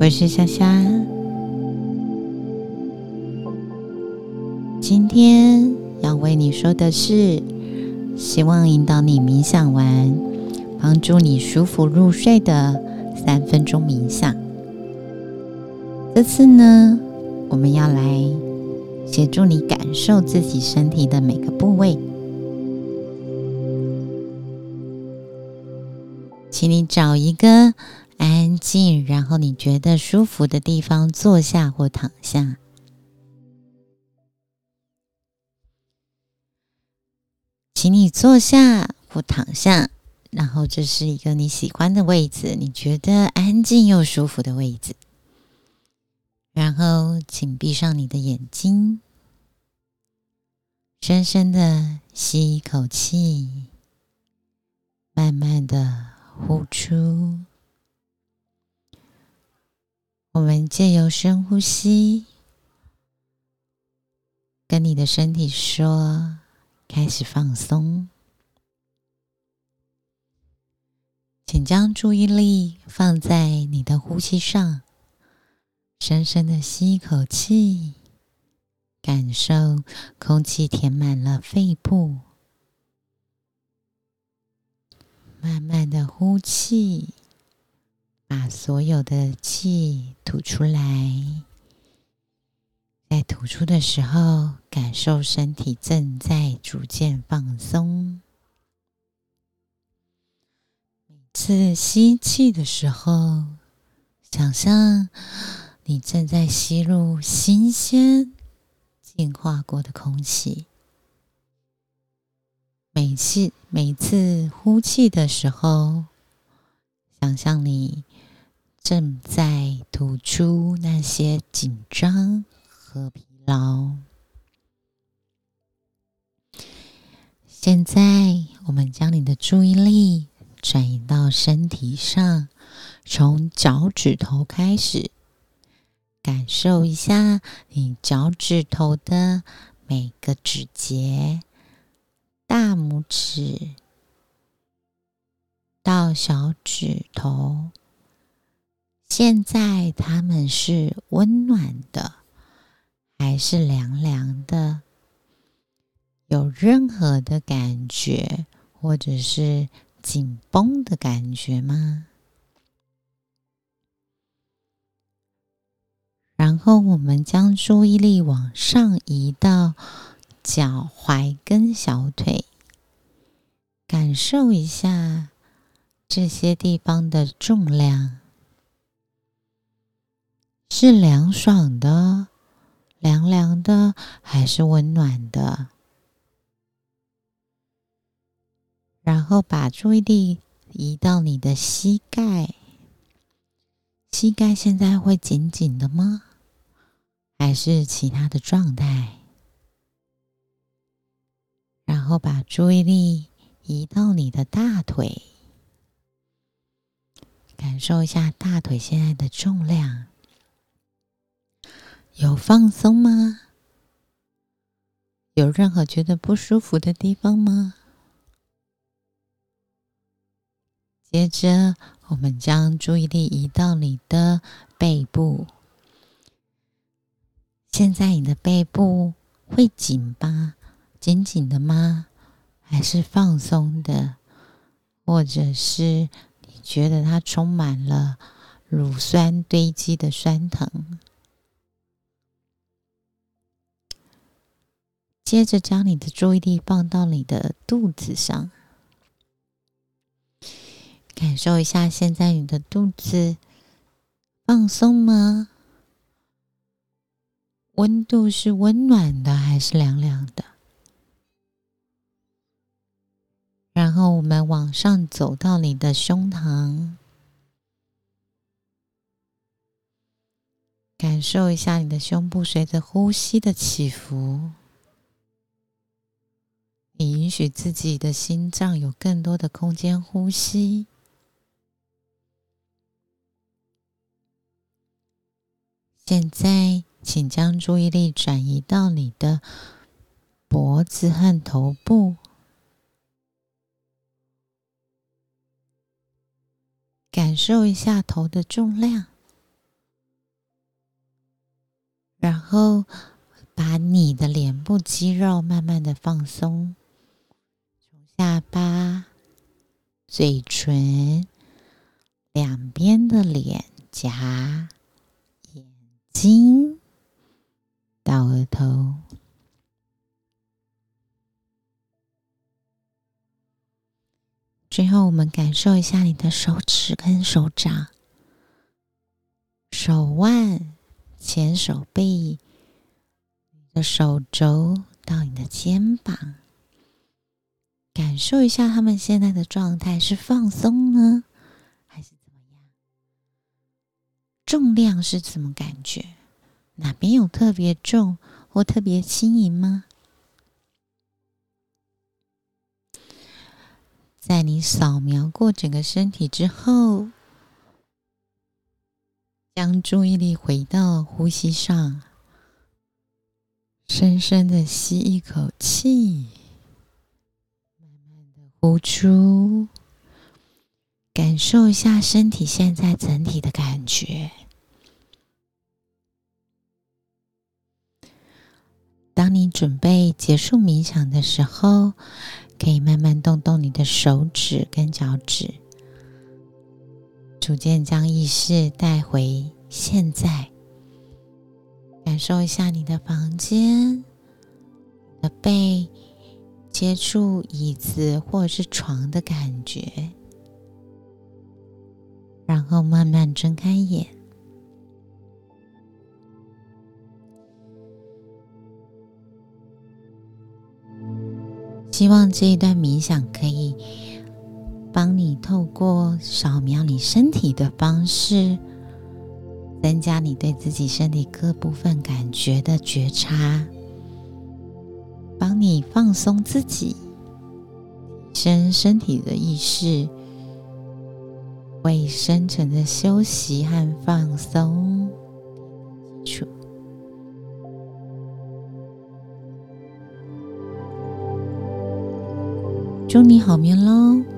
我是夏夏。今天要为你说的是，希望引导你冥想完，帮助你舒服入睡的三分钟冥想。这次呢，我们要来协助你感受自己身体的每个部位。请你找一个安静，然后你觉得舒服的地方坐下或躺下。请你坐下或躺下，然后这是一个你喜欢的位置，你觉得安静又舒服的位置。然后，请闭上你的眼睛，深深的吸一口气，慢慢的。呼出，我们借由深呼吸，跟你的身体说：“开始放松。”请将注意力放在你的呼吸上，深深的吸一口气，感受空气填满了肺部。慢慢的呼气，把所有的气吐出来。在吐出的时候，感受身体正在逐渐放松。每次吸气的时候，想象你正在吸入新鲜、净化过的空气。每次每次呼气的时候，想象你正在吐出那些紧张和疲劳。现在，我们将你的注意力转移到身体上，从脚趾头开始，感受一下你脚趾头的每个指节。大拇指到小指头，现在它们是温暖的还是凉凉的？有任何的感觉，或者是紧绷的感觉吗？然后我们将注意力往上移到。脚踝跟小腿，感受一下这些地方的重量，是凉爽的、凉凉的，还是温暖的？然后把注意力移到你的膝盖，膝盖现在会紧紧的吗？还是其他的状态？然后把注意力移到你的大腿，感受一下大腿现在的重量，有放松吗？有任何觉得不舒服的地方吗？接着，我们将注意力移到你的背部，现在你的背部会紧吧？紧紧的吗？还是放松的？或者是觉得它充满了乳酸堆积的酸疼？接着将你的注意力放到你的肚子上，感受一下现在你的肚子放松吗？温度是温暖的还是凉凉的？然后我们往上走到你的胸膛，感受一下你的胸部随着呼吸的起伏。你允许自己的心脏有更多的空间呼吸。现在，请将注意力转移到你的脖子和头部。感受一下头的重量。然后把你的脸部肌肉慢慢的放松。从下巴嘴唇两边的脸颊眼睛到额头。最后，我们感受一下你的手指跟手掌、手腕、前手臂、你的手肘到你的肩膀，感受一下他们现在的状态是放松呢，还是怎么样？重量是怎么感觉？哪边有特别重或特别轻盈吗？在你扫描过整个身体之后，将注意力回到呼吸上，深深的吸一口气，慢慢的呼出，感受一下身体现在整体的感觉。当你准备结束冥想的时候。可以慢慢动动你的手指跟脚趾，逐渐将意识带回现在，感受一下你的房间的背接触椅子或者是床的感觉，然后慢慢睁开眼。希望这一段冥想可以帮你透过扫描你身体的方式，增加你对自己身体各部分感觉的觉察，帮你放松自己，提升身体的意识，为深层的休息和放松基础。祝你好眠喽！